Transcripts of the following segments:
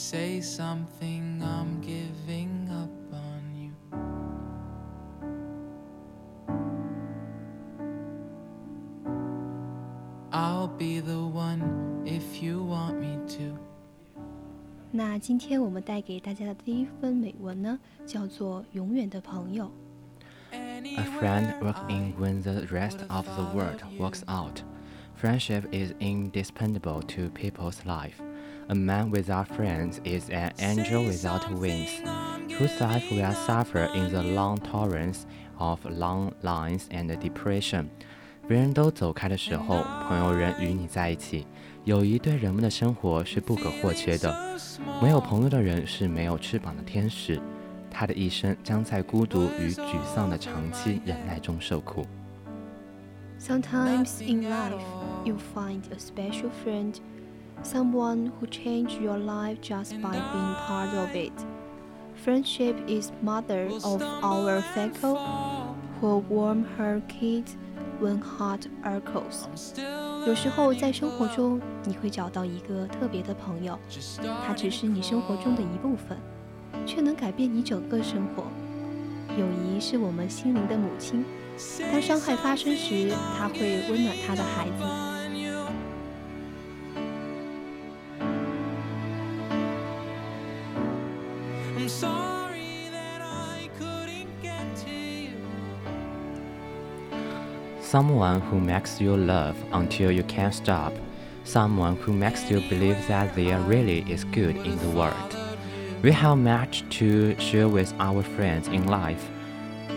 Say something, I'm giving up on you. I'll be the one if you want me to. 那今天我们带给大家的第一份美文呢，叫做《永远的朋友》。 A friend walks in when the rest of the world walks out. Friendship is indispensable to people's life. A man without friends is an angel without wings, whose life will suffer in the long torrents of long lines and depression. 别人都走开的时候，朋友仍与你在一起。友谊对人们的生活是不可或缺的。没有朋友的人是没有翅膀的天使，他的一生将在孤独与沮丧的长期忍耐中受苦。 Sometimes in life, you find a special friend, Someone who changed your life just by being part of it. Friendship is mother of our Feco, who warm her kids when heart echoes. 有时候在生活中，你会找到一个特别的朋友，他只是你生活中的一部分，却能改变你整个生活。友谊是我们心灵的母亲。当伤害发生时，他会温暖他的孩子。Someone who makes you love until you can't stop. Someone who makes you believe that there really is good in the world. We have much to share with our friends in life.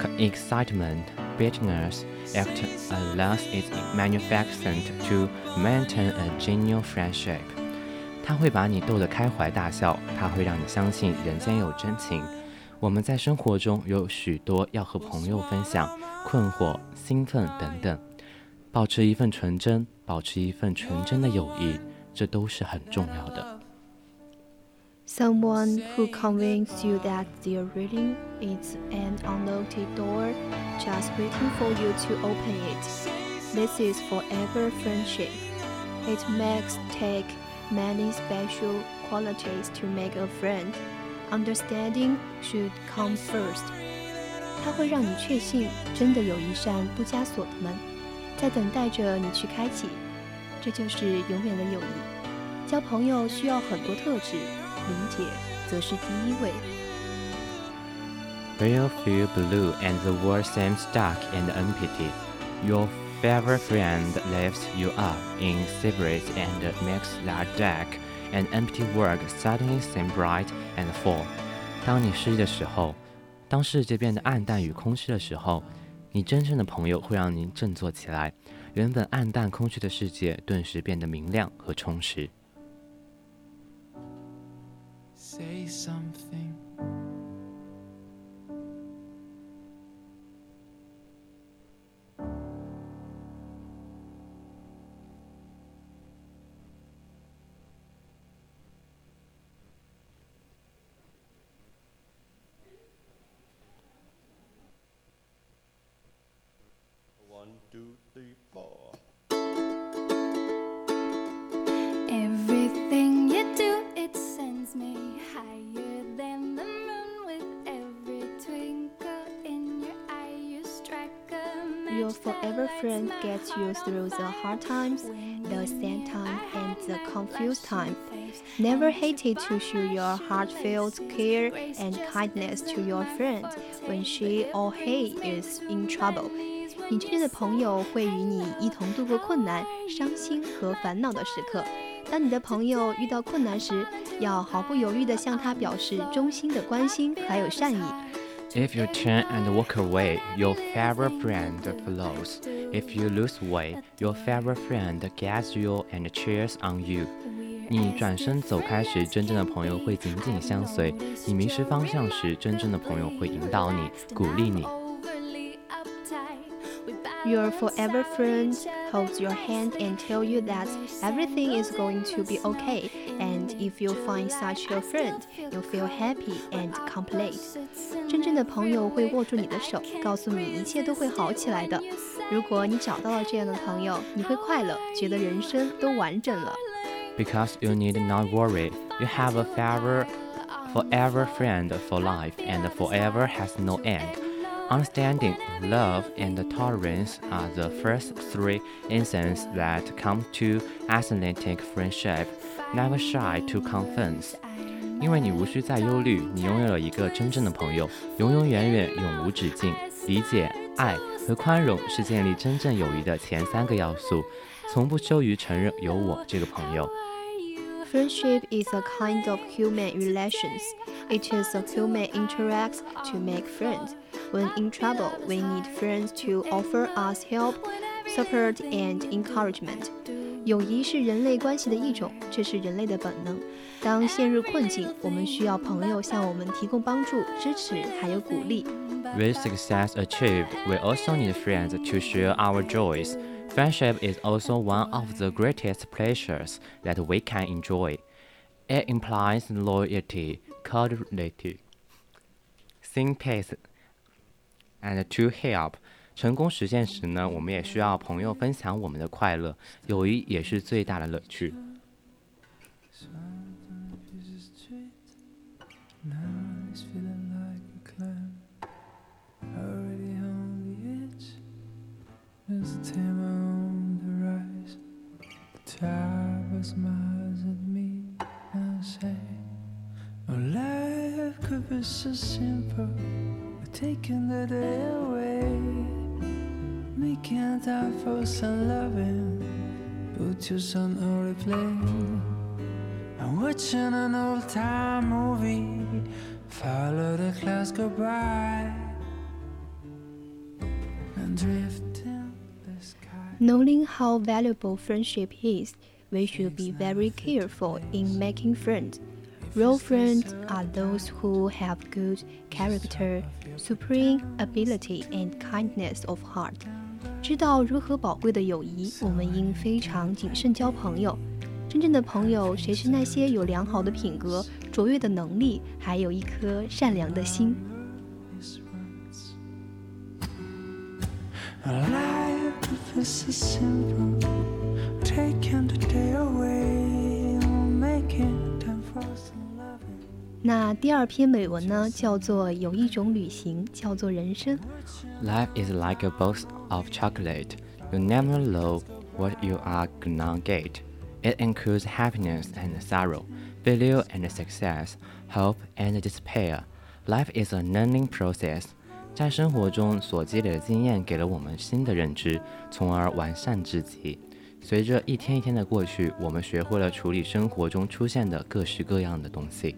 C- Excitement, bitterness, act unless it's manufactured to maintain a genuine friendship. 它会把你逗得开怀大笑，它会让你相信人间有真情。 我们在生活中有许多要和朋友分享，困惑、兴奋等等，保持一份纯真，保持一份纯真的友谊，这都是很重要的。Someone who convinces you that there reading is an unlocked door just waiting for you to open it. This is forever friendship. It makes take many special qualities to make a friend. Understanding should come first. 它会让你确信，真的有一扇不加锁的门，在等待着你去开启。这就是永远的友谊。交朋友需要很多特质，理解则是第一位。 Real feel blue and the world seems dark and empty. Your favorite friend lifts you up in spirits and makes that dark And empty world suddenly seem bright and full. 当你失意的时候，当世界变得暗淡与空虚的时候，你真正的朋友会让您振作起来，原本暗淡空虚的世界顿时变得明亮和充实。Say something. Two, three, four. Everything you do, it sends me higher than the moon. With every twinkle in your eye, you strike a match Your forever friend gets you through the hard times, the sad near, time, and the confused time. Never And hated to show your heartfelt care and kindness to your friend when she or he But it is brings in trouble. 你真正的朋友会与你一同度过困难、伤心和烦恼的时刻。当你的朋友遇到困难时，要毫不犹豫地向他表示衷心的关心还有善意。If you turn and walk away, your favorite friend follows. If you lose weight, your favorite friend guides you and cheers on you. 你转身走开时，真正的朋友会紧紧相随；你迷失方向时，真正的朋友会引导你、鼓励你。Your forever friend holds your hand and tell you that everything is going to be okay. And if you find such a friend, you feel happy and complete. 真正的朋友会握住你的手，告诉你一切都会好起来的。如果你找到了这样的朋友，你会快乐，觉得人生都完整了。 Because you need not worry, you have a forever, forever friend for life, and forever has no end. Understanding, love, and tolerance are the first three instances that come to Atlantic friendship. Never shy to confess. 因为你无需再忧虑，你拥有了一个真正的朋友，永永远远，永无止境。理解、爱和宽容是建立真正友谊的前三个要素。从不羞于承认有我这个朋友。 Friendship is a kind of human relations. It is a human interacts to make friends. When in trouble, we need friends to offer us help, support, and encouragement. 友谊是人类关系的一种，这是人类的本能。当陷入困境，我们需要朋友向我们提供帮助、支持，还有鼓励。 With success achieved, we also need friends to share our joys. Friendship is also one of the greatest pleasures that we can enjoy. It implies loyalty, cordiality, sympathy, And to help. 成功实现时呢，我们也需要朋友分享我们的快乐，友谊也是最大的乐趣。Time for some loving. Put your son on replay. I'm watching an old time movie. Follow the clouds go by. And drift in the sky. Knowing how valuable friendship is, we should be very careful in making friends. Real friends are those who have good character, supreme ability, and kindness of heart. 知道如何宝贵的友谊，我们应非常谨慎交朋友。真正的朋友，谁是那些有良好的品格、卓越的能力，还有一颗善良的心？Life is so simple. Taking the day away. 那第二篇美文呢，叫做有一种旅行，叫做人生。Life is like a box of chocolate. You never know what you are gonna get. It includes happiness and sorrow, failure and success, hope and despair. Life is a learning process. 在生活中所积累的经验给了我们新的认知，从而完善自己。随着一天一天的过去，我们学会了处理生活中出现的各式各样的东西。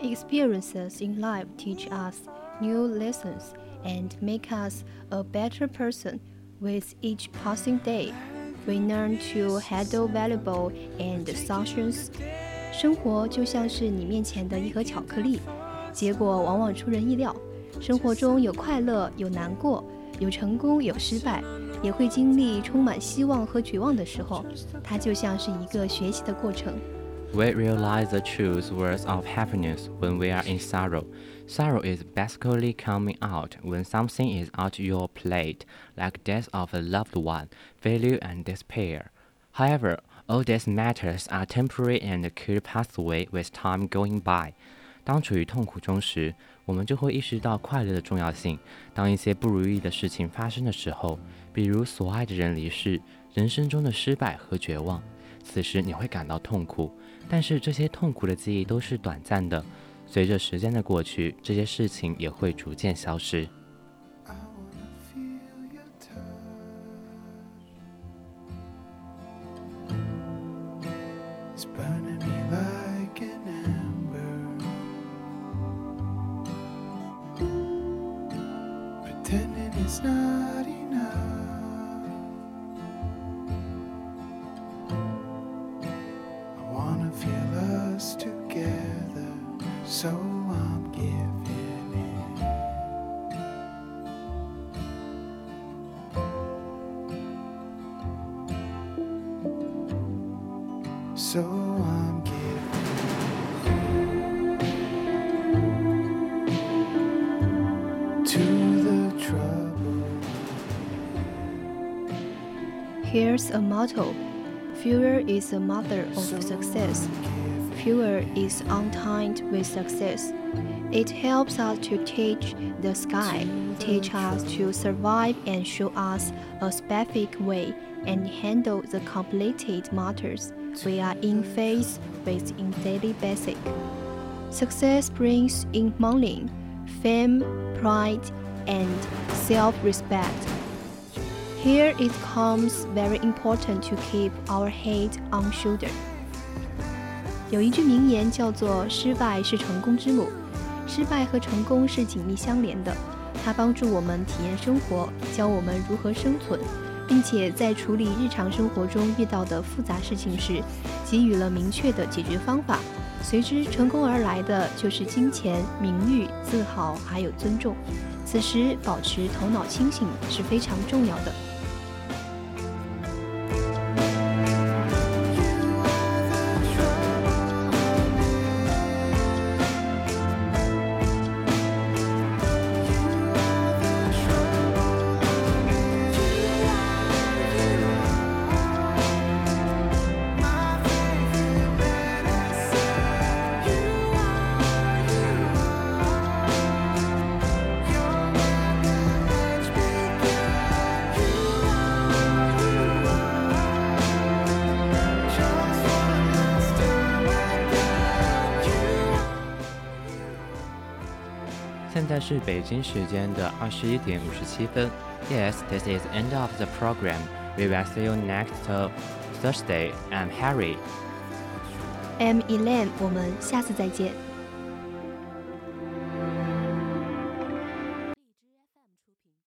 Experiences in life teach us new lessons and make us a better person. With each passing day, we learn to handle valuable and solutions. 生活就像是你面前的一盒巧克力，结果往往出人意料。生活中有快乐，有难过，有成功，有失败，也会经历充满希望和绝望的时候。它就像是一个学习的过程。 We realize the true words of happiness when we are in sorrow. Sorrow is basically coming out when something is out your plate, like death of a loved one, failure and despair. However, all these matters are temporary and could pass away with time going by. 当处于痛苦中时，我们就会意识到快乐的重要性。当一些不如意的事情发生的时候，比如所爱的人离世、人生中的失败和绝望，此时你会感到痛苦。 但是这些痛苦的记忆都是短暂的，随着时间的过去，这些事情也会逐渐消失。So I'm giving in. So I'm giving to the trouble. Here's a motto Fewer is the mother of success. Fewer is untied with success. It helps us to teach the sky, teach us to survive and show us a specific way and handle the complicated matters we are in face with in daily basic. Success brings in money, fame, pride, and self-respect. Here it comes very important to keep our head on shoulder. 有一句名言叫做“失败是成功之母”，失败和成功是紧密相连的。它帮助我们体验生活，教我们如何生存，并且在处理日常生活中遇到的复杂事情时，给予了明确的解决方法。随之成功而来的就是金钱、名誉、自豪，还有尊重。此时保持头脑清醒是非常重要的。在是北京时间的二十一点五十七分。Yes, this is end of the program. We will see you next Thursday. I'm Harry. I'm Elaine，我们下次再见。